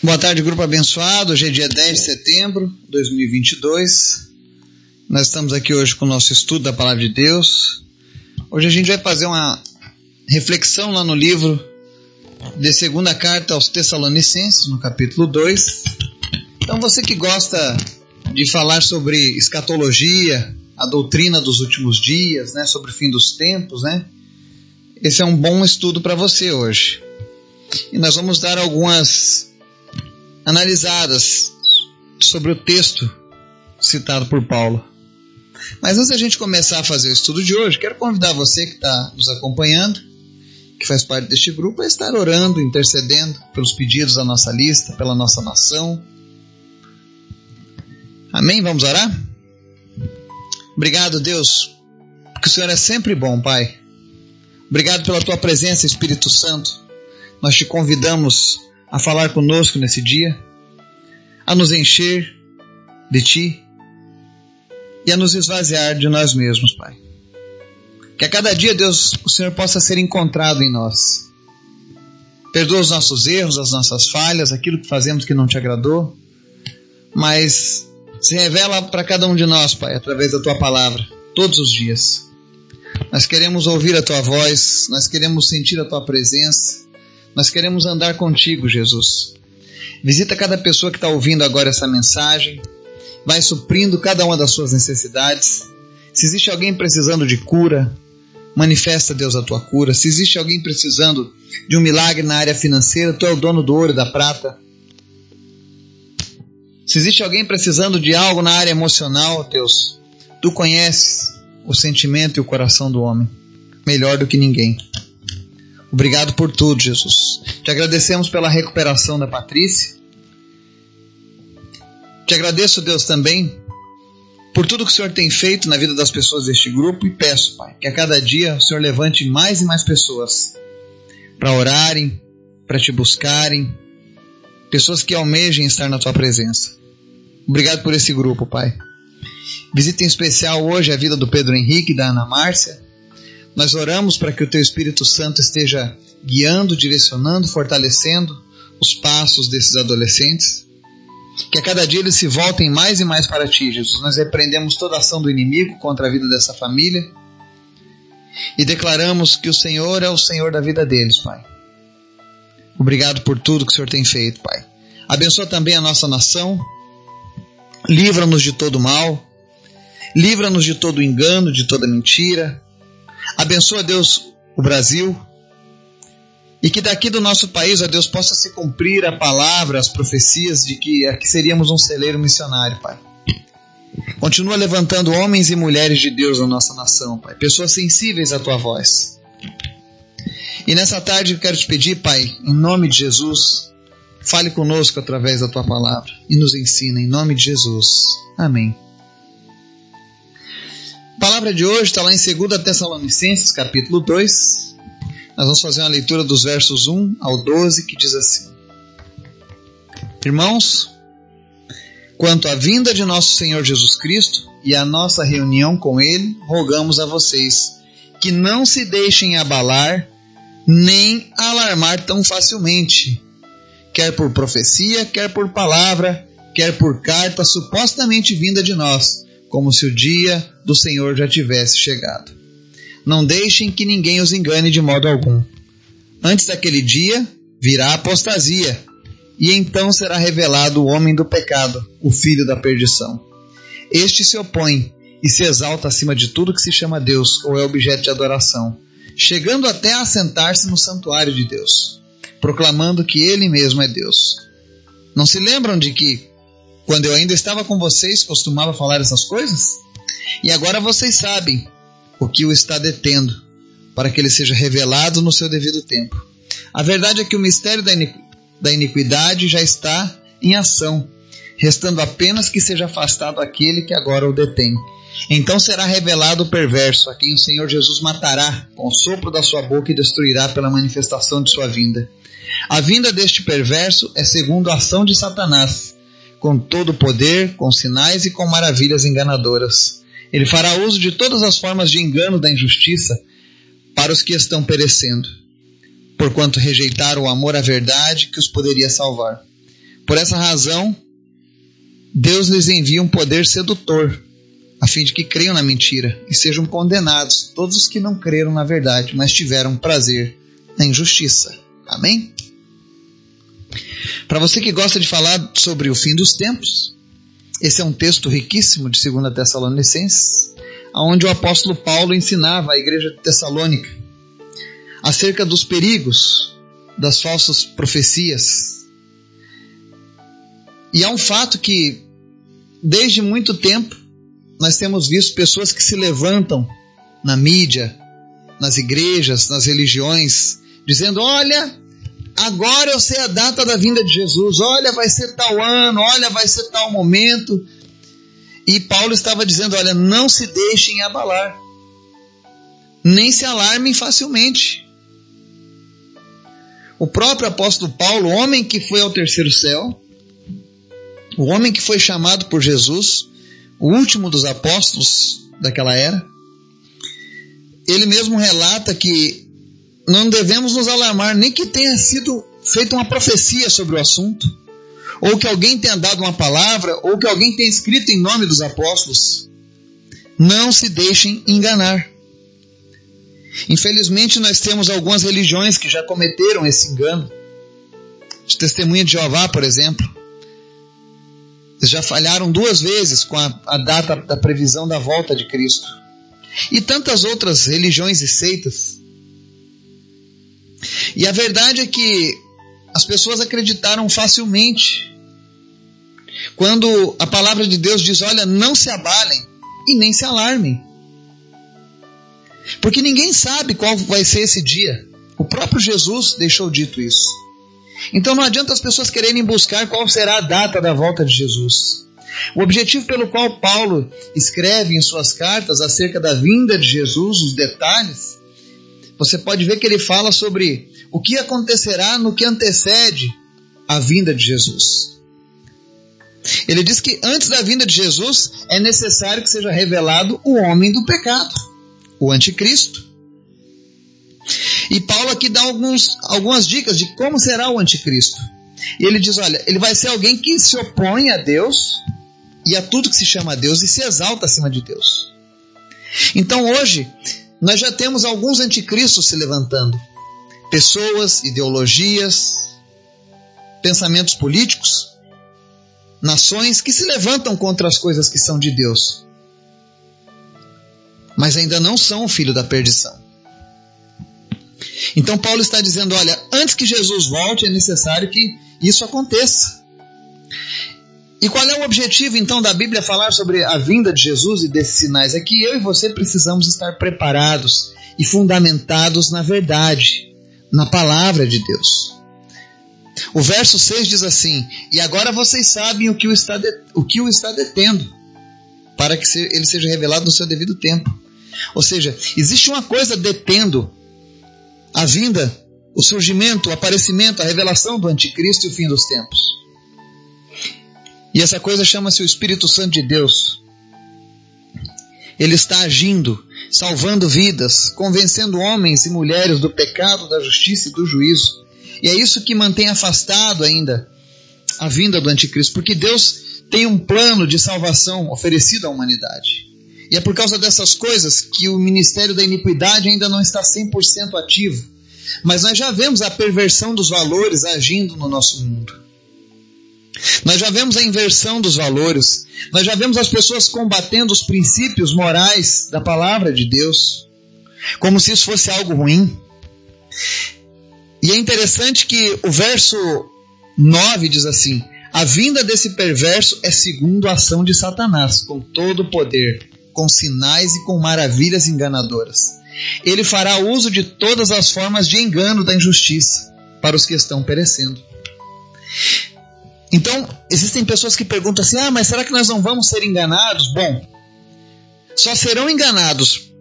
Boa tarde, grupo abençoado. Hoje é dia 10 de setembro de 2022. Nós estamos aqui hoje com o nosso estudo da Palavra de Deus. Hoje a gente vai fazer uma reflexão lá no livro de segunda carta aos Tessalonicenses, no capítulo 2. Então, você que gosta de falar sobre escatologia, a doutrina dos últimos dias, né, sobre o fim dos tempos, né? Esse é um bom estudo para você hoje. E nós vamos dar algumas analisadas sobre o texto citado por Paulo. Mas antes da gente começar a fazer o estudo de hoje, quero convidar você que está nos acompanhando, que faz parte deste grupo, a estar orando, intercedendo pelos pedidos da nossa lista, pela nossa nação. Amém? Vamos orar? Obrigado, Deus, porque o Senhor é sempre bom, Pai. Obrigado pela tua presença, Espírito Santo. Nós te convidamos a falar conosco nesse dia, a nos encher de Ti e a nos esvaziar de nós mesmos, Pai. Que a cada dia, Deus, o Senhor possa ser encontrado em nós. Perdoa os nossos erros, as nossas falhas, aquilo que fazemos que não te agradou, mas se revela para cada um de nós, Pai, através da Tua palavra, todos os dias. Nós queremos ouvir a Tua voz, nós queremos sentir a Tua presença, nós queremos andar contigo, Jesus. Visita cada pessoa que está ouvindo agora essa mensagem. Vai suprindo cada uma das suas necessidades. Se existe alguém precisando de cura, manifesta, Deus, a tua cura. Se existe alguém precisando de um milagre na área financeira, tu é o dono do ouro e da prata. Se existe alguém precisando de algo na área emocional, Deus, tu conheces o sentimento e o coração do homem melhor do que ninguém. Obrigado por tudo, Jesus. Te agradecemos pela recuperação da Patrícia. Te agradeço, Deus, também por tudo que o Senhor tem feito na vida das pessoas deste grupo e peço, Pai, que a cada dia o Senhor levante mais e mais pessoas para orarem, para te buscarem, pessoas que almejem estar na tua presença. Obrigado por esse grupo, Pai. Visita em especial hoje a vida do Pedro Henrique e da Ana Márcia nós oramos para que o Teu Espírito Santo esteja guiando, direcionando, fortalecendo os passos desses adolescentes. Que a cada dia eles se voltem mais e mais para Ti, Jesus. Nós repreendemos toda ação do inimigo contra a vida dessa família e declaramos que o Senhor é o Senhor da vida deles, Pai. Obrigado por tudo que o Senhor tem feito, Pai. Abençoa também a nossa nação. Livra-nos de todo mal. Livra-nos de todo engano, de toda mentira. Abençoa, Deus, o Brasil. E que daqui do nosso país, ó Deus, possa se cumprir a palavra, as profecias de que aqui seríamos um celeiro missionário, Pai. Continua levantando homens e mulheres de Deus na nossa nação, Pai. Pessoas sensíveis à Tua voz. E nessa tarde eu quero te pedir, Pai, em nome de Jesus, fale conosco através da Tua palavra e nos ensina, em nome de Jesus. Amém. Palavra de hoje está lá em 2 Tessalonicenses, capítulo 2. Nós vamos fazer uma leitura dos versos 1 ao 12, que diz assim: Irmãos, quanto à vinda de nosso Senhor Jesus Cristo e à nossa reunião com Ele, rogamos a vocês que não se deixem abalar nem alarmar tão facilmente, quer por profecia, quer por palavra, quer por carta supostamente vinda de nós como se o dia do Senhor já tivesse chegado. Não deixem que ninguém os engane de modo algum. Antes daquele dia virá a apostasia, e então será revelado o homem do pecado, o filho da perdição. Este se opõe e se exalta acima de tudo que se chama Deus ou é objeto de adoração, chegando até a sentar-se no santuário de Deus, proclamando que ele mesmo é Deus. Não se lembram de que quando eu ainda estava com vocês, costumava falar essas coisas? E agora vocês sabem o que o está detendo, para que ele seja revelado no seu devido tempo. A verdade é que o mistério da iniquidade já está em ação, restando apenas que seja afastado aquele que agora o detém. Então será revelado o perverso, a quem o Senhor Jesus matará com o sopro da sua boca e destruirá pela manifestação de sua vinda. A vinda deste perverso é segundo a ação de Satanás com todo poder, com sinais e com maravilhas enganadoras. Ele fará uso de todas as formas de engano da injustiça para os que estão perecendo, porquanto rejeitaram o amor à verdade que os poderia salvar. Por essa razão, Deus lhes envia um poder sedutor, a fim de que creiam na mentira e sejam condenados todos os que não creram na verdade, mas tiveram prazer na injustiça. Amém? Para você que gosta de falar sobre o fim dos tempos, esse é um texto riquíssimo de 2 Tessalonicenses, onde o apóstolo Paulo ensinava à igreja de Tessalônica acerca dos perigos das falsas profecias. E há um fato que, desde muito tempo, nós temos visto pessoas que se levantam na mídia, nas igrejas, nas religiões, dizendo: Olha, agora eu sei a data da vinda de Jesus, olha, vai ser tal ano, olha, vai ser tal momento. E Paulo estava dizendo: Olha, não se deixem abalar, nem se alarmem facilmente. O próprio apóstolo Paulo, o homem que foi ao terceiro céu, o homem que foi chamado por Jesus, o último dos apóstolos daquela era, ele mesmo relata que não devemos nos alarmar, nem que tenha sido feita uma profecia sobre o assunto, ou que alguém tenha dado uma palavra, ou que alguém tenha escrito em nome dos apóstolos. Não se deixem enganar. Infelizmente, nós temos algumas religiões que já cometeram esse engano. De testemunha de Jeová, por exemplo. Eles já falharam duas vezes com a, a data da previsão da volta de Cristo. E tantas outras religiões e seitas. E a verdade é que as pessoas acreditaram facilmente quando a palavra de Deus diz: olha, não se abalem e nem se alarmem. Porque ninguém sabe qual vai ser esse dia. O próprio Jesus deixou dito isso. Então não adianta as pessoas quererem buscar qual será a data da volta de Jesus. O objetivo pelo qual Paulo escreve em suas cartas acerca da vinda de Jesus, os detalhes, você pode ver que ele fala sobre o que acontecerá no que antecede a vinda de Jesus. Ele diz que antes da vinda de Jesus é necessário que seja revelado o homem do pecado o anticristo. E Paulo aqui dá alguns, algumas dicas de como será o anticristo. E ele diz: olha, ele vai ser alguém que se opõe a Deus e a tudo que se chama Deus e se exalta acima de Deus. Então hoje, nós já temos alguns anticristos se levantando. Pessoas, ideologias, pensamentos políticos, nações que se levantam contra as coisas que são de Deus mas ainda não são o filho da perdição. Então Paulo está dizendo: olha, antes que Jesus volte, é necessário que isso aconteça. E qual é o objetivo então da Bíblia falar sobre a vinda de Jesus e desses sinais? É que eu e você precisamos estar preparados e fundamentados na verdade, na palavra de Deus. O verso 6 diz assim: E agora vocês sabem o que o está, de, o, que o está detendo, para que ele seja revelado no seu devido tempo. Ou seja, existe uma coisa detendo a vinda, o surgimento, o aparecimento, a revelação do anticristo e o fim dos tempos. E essa coisa chama-se o Espírito Santo de Deus. Ele está agindo, salvando vidas, convencendo homens e mulheres do pecado, da justiça e do juízo. E é isso que mantém afastado ainda a vinda do anticristo, porque Deus tem um plano de salvação oferecido à humanidade. E é por causa dessas coisas que o ministério da iniquidade ainda não está 100% ativo. Mas nós já vemos a perversão dos valores agindo no nosso mundo. Nós já vemos a inversão dos valores. Nós já vemos as pessoas combatendo os princípios morais da palavra de Deus, como se isso fosse algo ruim. E é interessante que o verso 9 diz assim: A vinda desse perverso é segundo a ação de Satanás, com todo o poder com sinais e com maravilhas enganadoras. Ele fará uso de todas as formas de engano da injustiça para os que estão perecendo. Então, existem pessoas que perguntam assim: ah, mas será que nós não vamos ser enganados? Bom, só serão enganados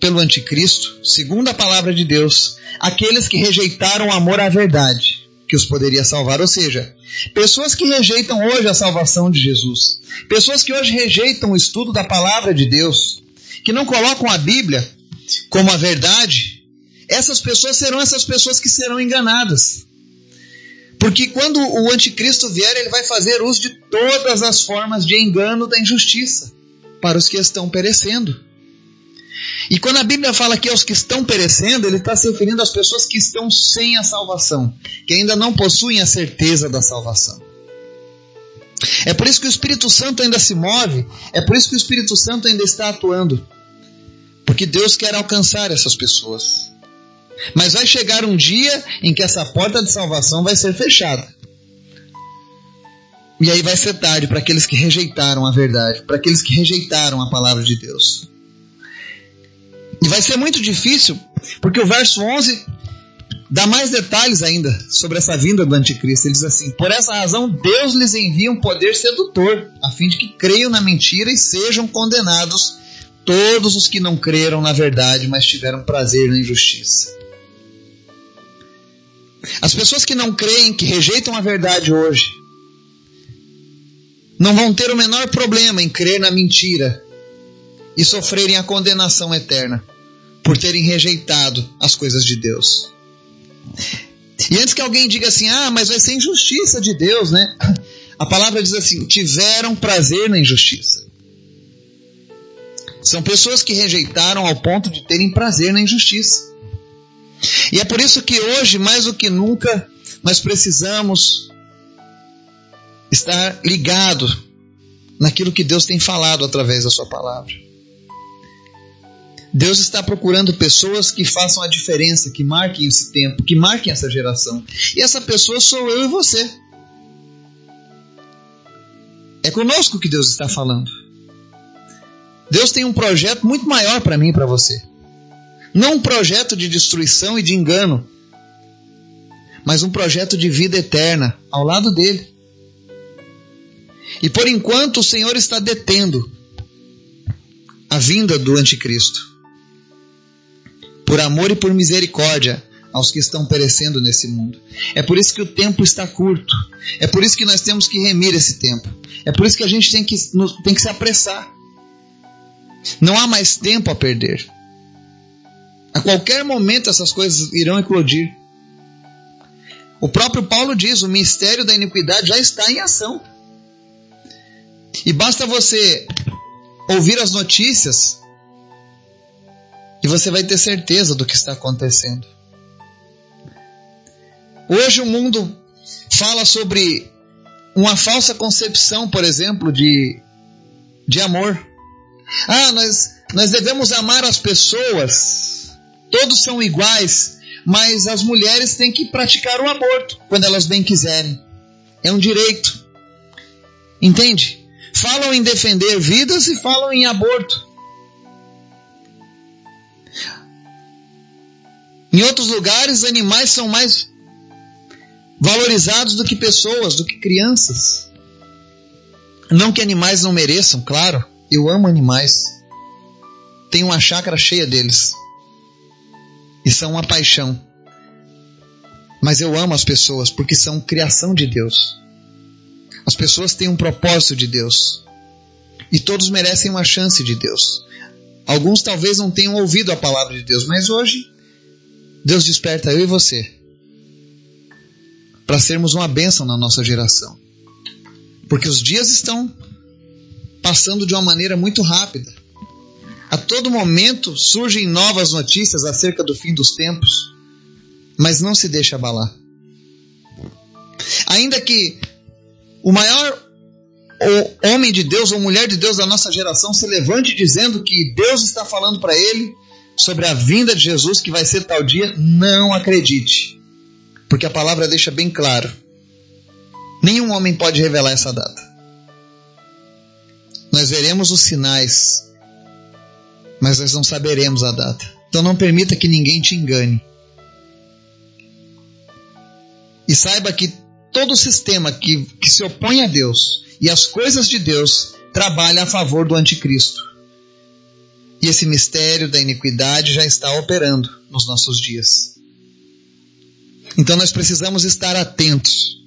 pelo anticristo, segundo a palavra de Deus, aqueles que rejeitaram o amor à verdade que os poderia salvar. Ou seja, pessoas que rejeitam hoje a salvação de Jesus, pessoas que hoje rejeitam o estudo da palavra de Deus, que não colocam a Bíblia como a verdade, essas pessoas serão essas pessoas que serão enganadas. Porque quando o anticristo vier, ele vai fazer uso de todas as formas de engano da injustiça para os que estão perecendo. E quando a Bíblia fala que aos que estão perecendo, ele está se referindo às pessoas que estão sem a salvação, que ainda não possuem a certeza da salvação. É por isso que o Espírito Santo ainda se move, é por isso que o Espírito Santo ainda está atuando. Porque Deus quer alcançar essas pessoas. Mas vai chegar um dia em que essa porta de salvação vai ser fechada. E aí vai ser tarde para aqueles que rejeitaram a verdade, para aqueles que rejeitaram a palavra de Deus. E vai ser muito difícil, porque o verso 11 dá mais detalhes ainda sobre essa vinda do anticristo. Ele diz assim: Por essa razão, Deus lhes envia um poder sedutor, a fim de que creiam na mentira e sejam condenados todos os que não creram na verdade, mas tiveram prazer na injustiça. As pessoas que não creem, que rejeitam a verdade hoje, não vão ter o menor problema em crer na mentira e sofrerem a condenação eterna por terem rejeitado as coisas de Deus. E antes que alguém diga assim, ah, mas vai ser injustiça de Deus, né? A palavra diz assim: tiveram prazer na injustiça. São pessoas que rejeitaram ao ponto de terem prazer na injustiça. E é por isso que hoje, mais do que nunca, nós precisamos estar ligado naquilo que Deus tem falado através da Sua palavra. Deus está procurando pessoas que façam a diferença, que marquem esse tempo, que marquem essa geração. E essa pessoa sou eu e você. É conosco que Deus está falando. Deus tem um projeto muito maior para mim e para você. Não um projeto de destruição e de engano, mas um projeto de vida eterna ao lado dele. E por enquanto o Senhor está detendo a vinda do anticristo. Por amor e por misericórdia aos que estão perecendo nesse mundo. É por isso que o tempo está curto. É por isso que nós temos que remir esse tempo. É por isso que a gente tem que, tem que se apressar. Não há mais tempo a perder. A qualquer momento essas coisas irão eclodir. O próprio Paulo diz: o mistério da iniquidade já está em ação. E basta você ouvir as notícias e você vai ter certeza do que está acontecendo. Hoje o mundo fala sobre uma falsa concepção, por exemplo, de, de amor. Ah, nós, nós devemos amar as pessoas, todos são iguais, mas as mulheres têm que praticar o aborto quando elas bem quiserem. É um direito. Entende? Falam em defender vidas e falam em aborto. Em outros lugares, animais são mais valorizados do que pessoas, do que crianças. Não que animais não mereçam, claro. Eu amo animais. Tenho uma chácara cheia deles. E são uma paixão. Mas eu amo as pessoas porque são criação de Deus. As pessoas têm um propósito de Deus. E todos merecem uma chance de Deus. Alguns talvez não tenham ouvido a palavra de Deus, mas hoje Deus desperta eu e você para sermos uma bênção na nossa geração. Porque os dias estão passando de uma maneira muito rápida. A todo momento surgem novas notícias acerca do fim dos tempos, mas não se deixe abalar. Ainda que o maior homem de Deus ou mulher de Deus da nossa geração se levante dizendo que Deus está falando para ele sobre a vinda de Jesus que vai ser tal dia, não acredite. Porque a palavra deixa bem claro. Nenhum homem pode revelar essa data. Nós veremos os sinais, mas nós não saberemos a data. Então não permita que ninguém te engane. E saiba que todo sistema que, que se opõe a Deus e as coisas de Deus trabalha a favor do anticristo. E esse mistério da iniquidade já está operando nos nossos dias. Então nós precisamos estar atentos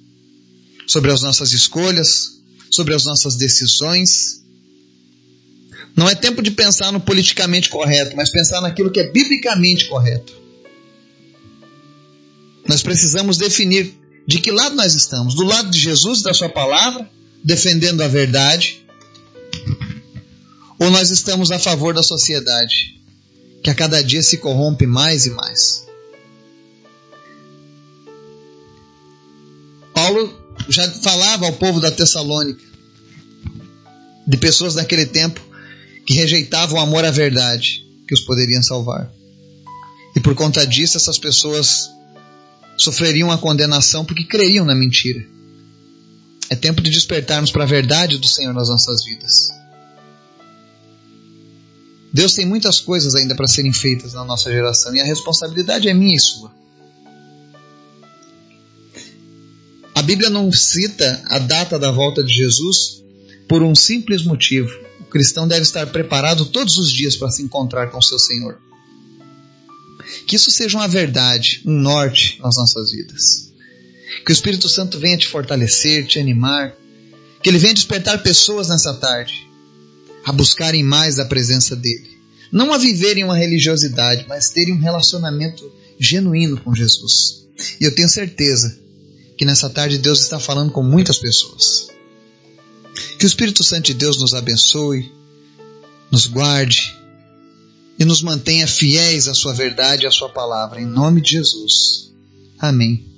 sobre as nossas escolhas, sobre as nossas decisões. Não é tempo de pensar no politicamente correto, mas pensar naquilo que é biblicamente correto. Nós precisamos definir de que lado nós estamos? Do lado de Jesus da Sua palavra, defendendo a verdade? Ou nós estamos a favor da sociedade, que a cada dia se corrompe mais e mais? Paulo já falava ao povo da Tessalônica, de pessoas daquele tempo que rejeitavam o amor à verdade que os poderiam salvar. E por conta disso, essas pessoas sofreriam a condenação porque creiam na mentira. É tempo de despertarmos para a verdade do Senhor nas nossas vidas. Deus tem muitas coisas ainda para serem feitas na nossa geração e a responsabilidade é minha e sua. A Bíblia não cita a data da volta de Jesus por um simples motivo. O cristão deve estar preparado todos os dias para se encontrar com seu Senhor. Que isso seja uma verdade, um norte nas nossas vidas. Que o Espírito Santo venha te fortalecer, te animar. Que ele venha despertar pessoas nessa tarde a buscarem mais da presença dele. Não a viverem uma religiosidade, mas terem um relacionamento genuíno com Jesus. E eu tenho certeza que nessa tarde Deus está falando com muitas pessoas. Que o Espírito Santo de Deus nos abençoe, nos guarde e nos mantenha fiéis à Sua verdade e à Sua palavra. Em nome de Jesus. Amém.